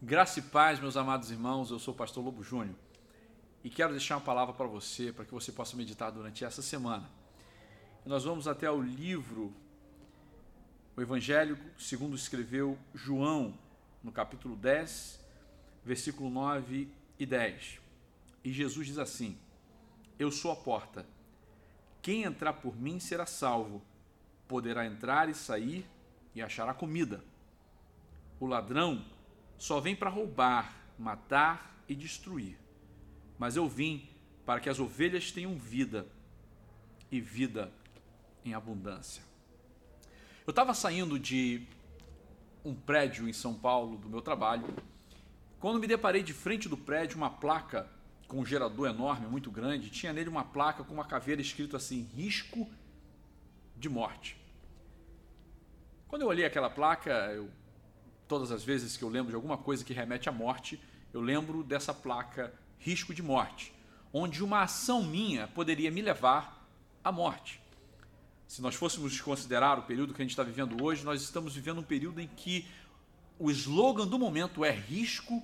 Graça e paz, meus amados irmãos, eu sou o pastor Lobo Júnior e quero deixar uma palavra para você, para que você possa meditar durante essa semana. Nós vamos até o livro, o Evangelho segundo escreveu João, no capítulo 10, versículo 9 e 10. E Jesus diz assim: Eu sou a porta. Quem entrar por mim será salvo, poderá entrar e sair e achará comida. O ladrão só vem para roubar, matar e destruir. Mas eu vim para que as ovelhas tenham vida e vida em abundância. Eu estava saindo de um prédio em São Paulo do meu trabalho, quando me deparei de frente do prédio uma placa com um gerador enorme, muito grande, tinha nele uma placa com uma caveira escrito assim: risco de morte. Quando eu olhei aquela placa, eu todas as vezes que eu lembro de alguma coisa que remete à morte, eu lembro dessa placa risco de morte, onde uma ação minha poderia me levar à morte. Se nós fôssemos considerar o período que a gente está vivendo hoje, nós estamos vivendo um período em que o slogan do momento é risco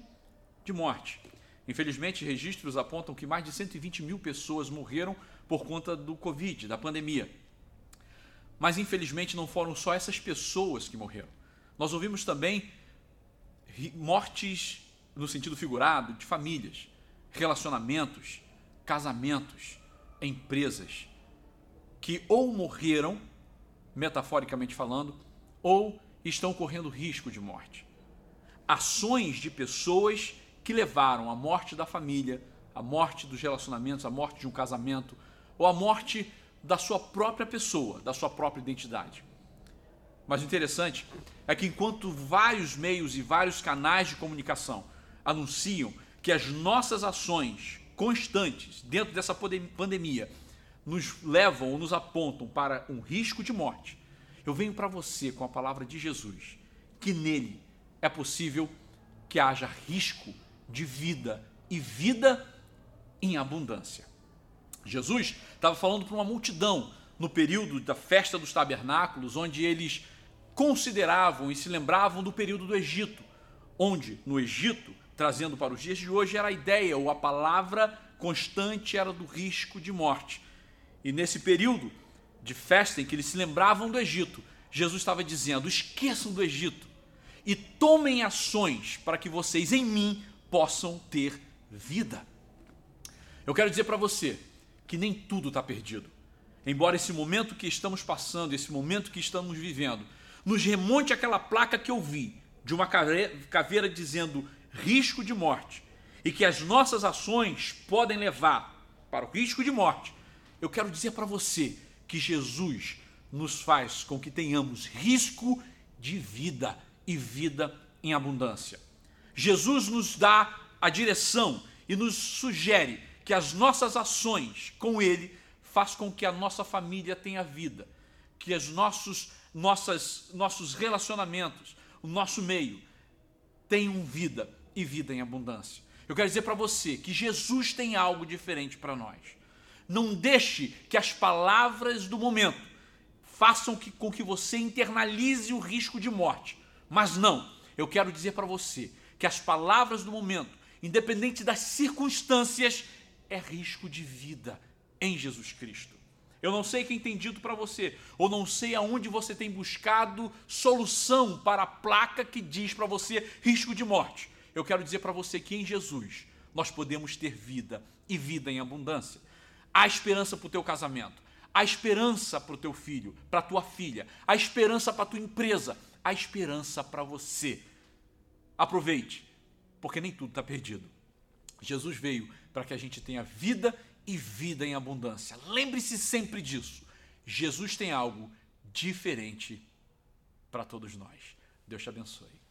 de morte. Infelizmente, registros apontam que mais de 120 mil pessoas morreram por conta do Covid, da pandemia. Mas infelizmente não foram só essas pessoas que morreram. Nós ouvimos também mortes no sentido figurado de famílias, relacionamentos, casamentos, empresas que ou morreram, metaforicamente falando, ou estão correndo risco de morte. Ações de pessoas que levaram à morte da família, à morte dos relacionamentos, à morte de um casamento, ou à morte da sua própria pessoa, da sua própria identidade. Mas o interessante é que enquanto vários meios e vários canais de comunicação anunciam que as nossas ações constantes dentro dessa pandemia nos levam ou nos apontam para um risco de morte, eu venho para você com a palavra de Jesus, que nele é possível que haja risco de vida e vida em abundância. Jesus estava falando para uma multidão no período da festa dos tabernáculos, onde eles consideravam e se lembravam do período do Egito, onde no Egito, trazendo para os dias de hoje, era a ideia ou a palavra constante era do risco de morte. E nesse período de festa em que eles se lembravam do Egito, Jesus estava dizendo: esqueçam do Egito e tomem ações para que vocês em mim possam ter vida. Eu quero dizer para você que nem tudo está perdido. Embora esse momento que estamos passando, esse momento que estamos vivendo, nos remonte aquela placa que eu vi de uma caveira dizendo risco de morte e que as nossas ações podem levar para o risco de morte, eu quero dizer para você que Jesus nos faz com que tenhamos risco de vida e vida em abundância. Jesus nos dá a direção e nos sugere que as nossas ações com Ele façam com que a nossa família tenha vida, que os nossos nossas, nossos relacionamentos, o nosso meio, tenham vida e vida em abundância. Eu quero dizer para você que Jesus tem algo diferente para nós. Não deixe que as palavras do momento façam que, com que você internalize o risco de morte. Mas não, eu quero dizer para você que as palavras do momento, independente das circunstâncias, é risco de vida em Jesus Cristo. Eu não sei quem tem dito para você, ou não sei aonde você tem buscado solução para a placa que diz para você risco de morte. Eu quero dizer para você que em Jesus nós podemos ter vida e vida em abundância. Há esperança para o teu casamento, há esperança para o teu filho, para a tua filha, há esperança para a tua empresa, há esperança para você. Aproveite, porque nem tudo está perdido. Jesus veio para que a gente tenha vida e vida em abundância. Lembre-se sempre disso. Jesus tem algo diferente para todos nós. Deus te abençoe.